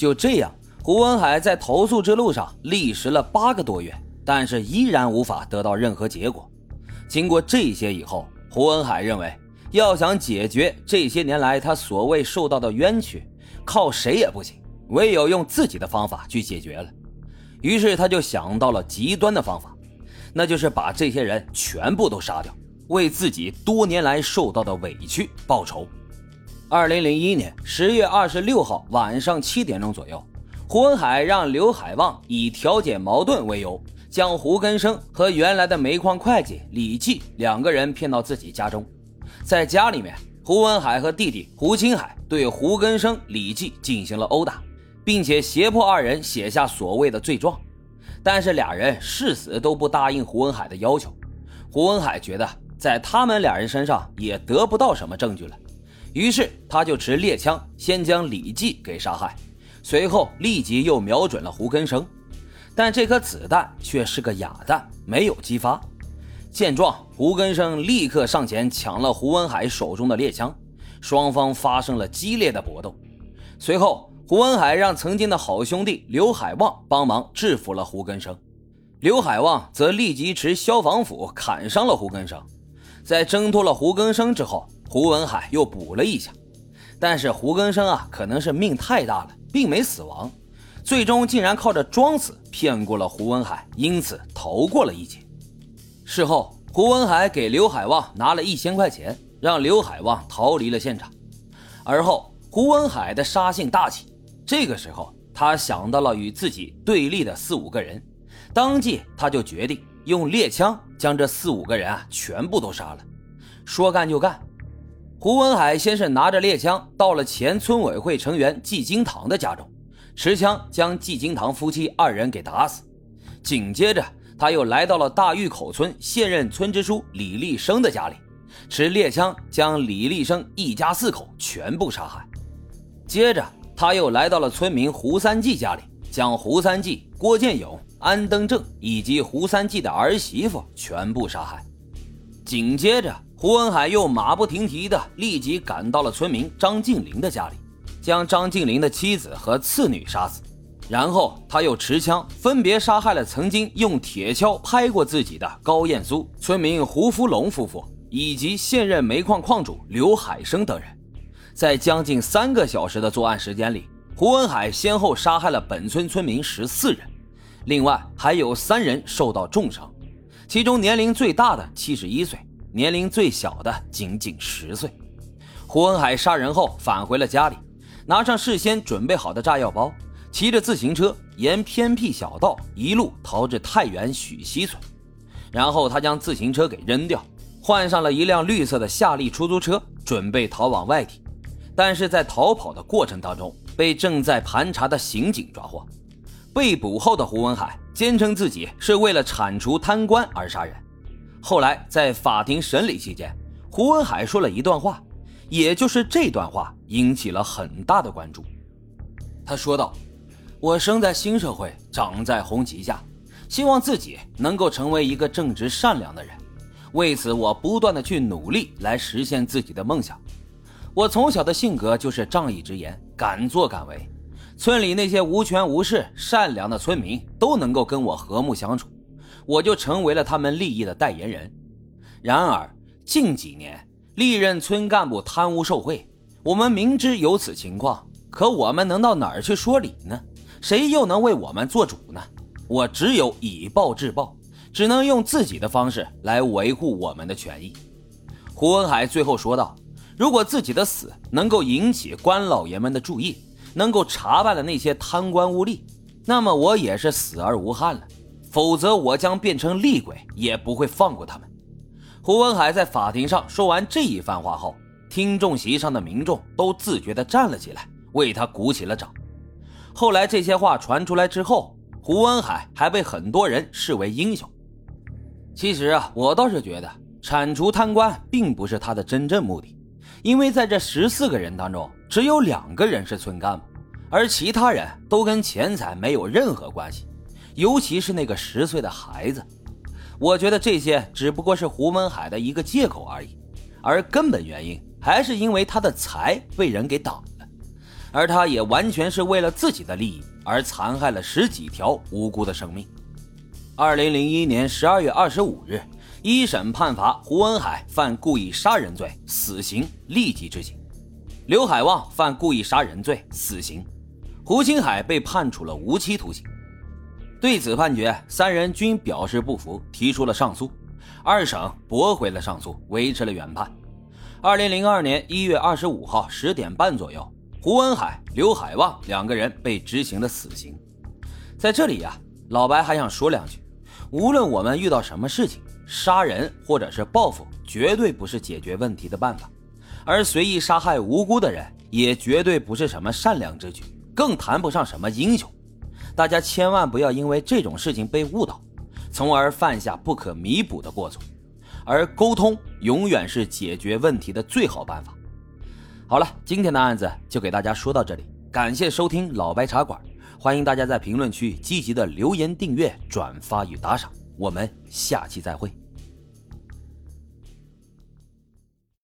就这样，胡文海在投诉之路上历时了八个多月，但是依然无法得到任何结果。经过这些以后，胡文海认为，要想解决这些年来他所谓受到的冤屈，靠谁也不行，唯有用自己的方法去解决了。于是他就想到了极端的方法，那就是把这些人全部都杀掉，为自己多年来受到的委屈报仇。二零零一年十月二十六号晚上七点钟左右，胡文海让刘海旺以调解矛盾为由，将胡根生和原来的煤矿会计李继两个人骗到自己家中。在家里面，胡文海和弟弟胡青海对胡根生、李继进行了殴打，并且胁迫二人写下所谓的罪状。但是俩人誓死都不答应胡文海的要求。胡文海觉得在他们俩人身上也得不到什么证据了。于是他就持猎枪先将李继给杀害，随后立即又瞄准了胡根生，但这颗子弹却是个哑弹，没有击发。见状，胡根生立刻上前抢了胡文海手中的猎枪，双方发生了激烈的搏斗。随后，胡文海让曾经的好兄弟刘海旺帮忙制服了胡根生，刘海旺则立即持消防斧砍伤了胡根生。在挣脱了胡根生之后。胡文海又补了一下，但是胡根生啊，可能是命太大了，并没死亡，最终竟然靠着装死骗过了胡文海，因此逃过了一劫。事后，胡文海给刘海旺拿了一千块钱，让刘海旺逃离了现场。而后，胡文海的杀性大起，这个时候他想到了与自己对立的四五个人，当即他就决定用猎枪将这四五个人啊全部都杀了。说干就干。胡文海先是拿着猎枪到了前村委会成员季金堂的家中，持枪将季金堂夫妻二人给打死。紧接着，他又来到了大峪口村现任村支书李立生的家里，持猎枪将李立生一家四口全部杀害。接着，他又来到了村民胡三季家里，将胡三季、郭建勇、安登正以及胡三季的儿媳妇全部杀害。紧接着，胡文海又马不停蹄地立即赶到了村民张静林的家里，将张静林的妻子和次女杀死。然后他又持枪分别杀害了曾经用铁锹拍过自己的高艳苏、村民胡福龙夫妇以及现任煤矿矿主刘海生等人。在将近三个小时的作案时间里，胡文海先后杀害了本村村民十四人，另外还有三人受到重伤，其中年龄最大的七十一岁。年龄最小的仅仅十岁。胡文海杀人后返回了家里，拿上事先准备好的炸药包，骑着自行车沿偏僻小道一路逃至太原许溪村。然后他将自行车给扔掉，换上了一辆绿色的夏利出租车，准备逃往外地。但是在逃跑的过程当中，被正在盘查的刑警抓获。被捕后的胡文海坚称自己是为了铲除贪官而杀人。后来在法庭审理期间，胡文海说了一段话，也就是这段话引起了很大的关注。他说道：“我生在新社会，长在红旗下，希望自己能够成为一个正直善良的人。为此，我不断的去努力来实现自己的梦想。我从小的性格就是仗义直言，敢作敢为。村里那些无权无势、善良的村民都能够跟我和睦相处。”我就成为了他们利益的代言人。然而近几年，历任村干部贪污受贿，我们明知有此情况，可我们能到哪儿去说理呢？谁又能为我们做主呢？我只有以暴制暴，只能用自己的方式来维护我们的权益。胡文海最后说道：“如果自己的死能够引起官老爷们的注意，能够查办了那些贪官污吏，那么我也是死而无憾了。”否则，我将变成厉鬼，也不会放过他们。胡文海在法庭上说完这一番话后，听众席上的民众都自觉地站了起来，为他鼓起了掌。后来这些话传出来之后，胡文海还被很多人视为英雄。其实啊，我倒是觉得铲除贪官并不是他的真正目的，因为在这十四个人当中，只有两个人是村干部，而其他人都跟钱财没有任何关系。尤其是那个十岁的孩子，我觉得这些只不过是胡文海的一个借口而已，而根本原因还是因为他的财被人给挡了。而他也完全是为了自己的利益而残害了十几条无辜的生命。二零零一年十二月二十五日，一审判罚胡文海犯故意杀人罪，死刑立即执行；刘海旺犯故意杀人罪，死刑；胡青海被判处了无期徒刑。对此判决，三人均表示不服，提出了上诉。二审驳回了上诉，维持了原判。二零零二年一月二十五号十点半左右，胡文海、刘海旺两个人被执行了死刑。在这里呀，老白还想说两句：无论我们遇到什么事情，杀人或者是报复，绝对不是解决问题的办法；而随意杀害无辜的人，也绝对不是什么善良之举，更谈不上什么英雄。大家千万不要因为这种事情被误导，从而犯下不可弥补的过错。而沟通永远是解决问题的最好办法。好了，今天的案子就给大家说到这里，感谢收听老白茶馆，欢迎大家在评论区积极的留言、订阅、转发与打赏，我们下期再会。